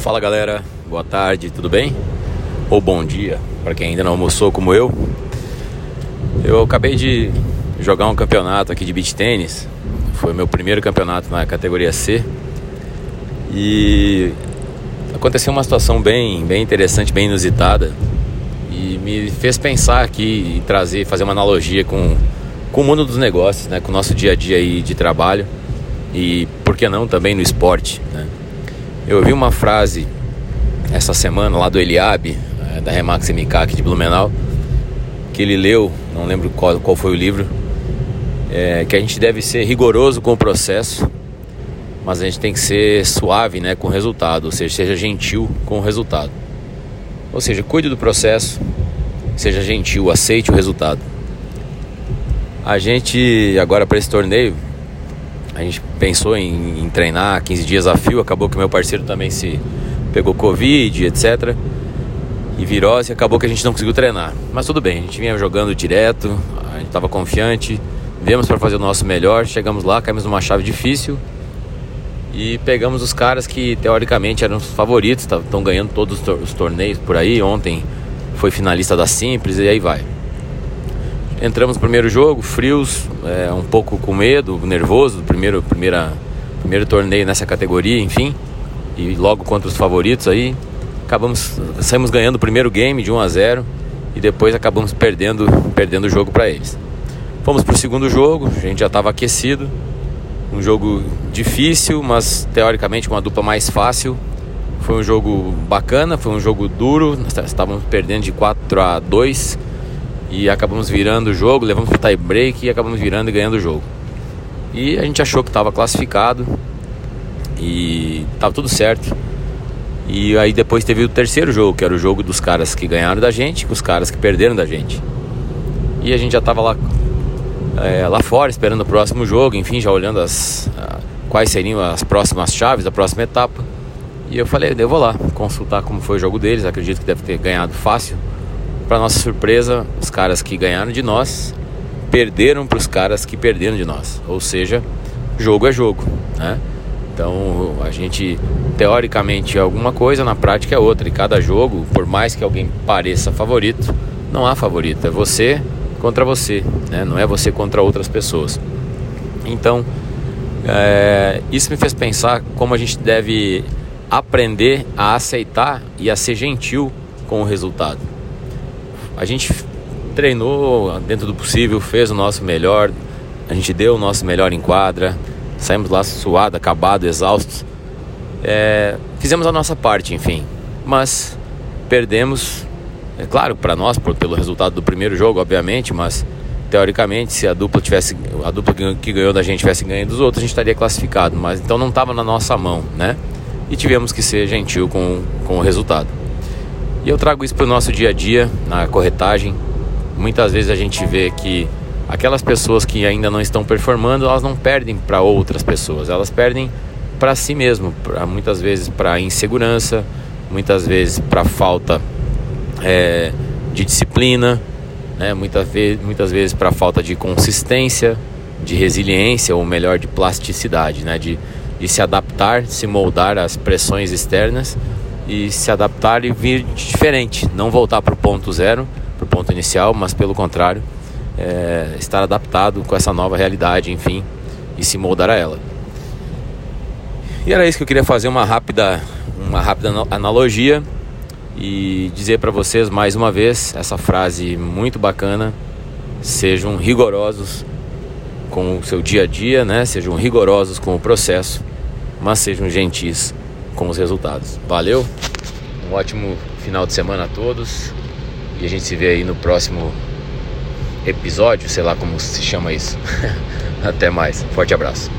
Fala galera, boa tarde, tudo bem? Ou bom dia, para quem ainda não almoçou como eu. Eu acabei de jogar um campeonato aqui de beach tênis. Foi o meu primeiro campeonato na categoria C. E aconteceu uma situação bem, bem interessante, bem inusitada. E me fez pensar aqui e trazer, fazer uma analogia com, com o mundo dos negócios, né? com o nosso dia a dia aí de trabalho. E por que não também no esporte, né? Eu ouvi uma frase essa semana lá do Eliabe, é, da Remax MK aqui de Blumenau, que ele leu, não lembro qual, qual foi o livro, é, que a gente deve ser rigoroso com o processo, mas a gente tem que ser suave né, com o resultado, ou seja, seja gentil com o resultado. Ou seja, cuide do processo, seja gentil, aceite o resultado. A gente, agora para esse torneio, a gente pensou em, em, treinar 15 dias a fio, acabou que meu parceiro também se pegou Covid, etc. E virose, acabou que a gente não conseguiu treinar. Mas tudo bem, a gente vinha jogando direto, a gente estava confiante, viemos para fazer o nosso melhor, chegamos lá, caímos numa chave difícil e pegamos os caras que teoricamente eram os favoritos, estão ganhando todos os torneios por aí. Ontem foi finalista da Simples e aí vai. Entramos no primeiro jogo, frios, é, um pouco com medo, nervoso, primeiro, primeira, primeiro torneio nessa categoria, enfim. E logo contra os favoritos aí, acabamos saímos ganhando o primeiro game de 1 a 0 e depois acabamos perdendo, perdendo o jogo para eles. Fomos para o segundo jogo, a gente já estava aquecido. Um jogo difícil, mas teoricamente uma dupla mais fácil. Foi um jogo bacana, foi um jogo duro. Nós estávamos perdendo de 4 a 2 e acabamos virando o jogo, levamos para tie break e acabamos virando e ganhando o jogo. E a gente achou que estava classificado e estava tudo certo. E aí depois teve o terceiro jogo, que era o jogo dos caras que ganharam da gente com os caras que perderam da gente. E a gente já estava lá, é, lá fora esperando o próximo jogo, enfim, já olhando as, quais seriam as próximas chaves, a próxima etapa. E eu falei, eu vou lá consultar como foi o jogo deles, acredito que deve ter ganhado fácil para nossa surpresa, os caras que ganharam de nós perderam para os caras que perderam de nós. Ou seja, jogo é jogo, né? Então a gente teoricamente é alguma coisa, na prática é outra. E cada jogo, por mais que alguém pareça favorito, não há favorito. É você contra você, né? Não é você contra outras pessoas. Então é, isso me fez pensar como a gente deve aprender a aceitar e a ser gentil com o resultado. A gente treinou dentro do possível, fez o nosso melhor, a gente deu o nosso melhor em quadra, saímos lá suado, acabado, exaustos. É, fizemos a nossa parte, enfim, mas perdemos, é claro, para nós, por, pelo resultado do primeiro jogo, obviamente, mas teoricamente, se a dupla tivesse, a dupla que ganhou da gente tivesse ganho dos outros, a gente estaria classificado, mas então não estava na nossa mão, né? E tivemos que ser gentil com, com o resultado. E eu trago isso para o nosso dia a dia, na corretagem. Muitas vezes a gente vê que aquelas pessoas que ainda não estão performando, elas não perdem para outras pessoas, elas perdem para si mesmo, pra, muitas vezes para insegurança, muitas vezes para falta é, de disciplina, né? muitas, vezes, muitas vezes para falta de consistência, de resiliência, ou melhor, de plasticidade, né? de, de se adaptar, se moldar às pressões externas e se adaptar e vir diferente, não voltar para o ponto zero, para o ponto inicial, mas pelo contrário, é, estar adaptado com essa nova realidade, enfim, e se moldar a ela. E era isso que eu queria fazer uma rápida, uma rápida analogia e dizer para vocês mais uma vez essa frase muito bacana: sejam rigorosos com o seu dia a dia, né? Sejam rigorosos com o processo, mas sejam gentis com os resultados. Valeu, um ótimo final de semana a todos e a gente se vê aí no próximo episódio, sei lá como se chama isso. Até mais, forte abraço.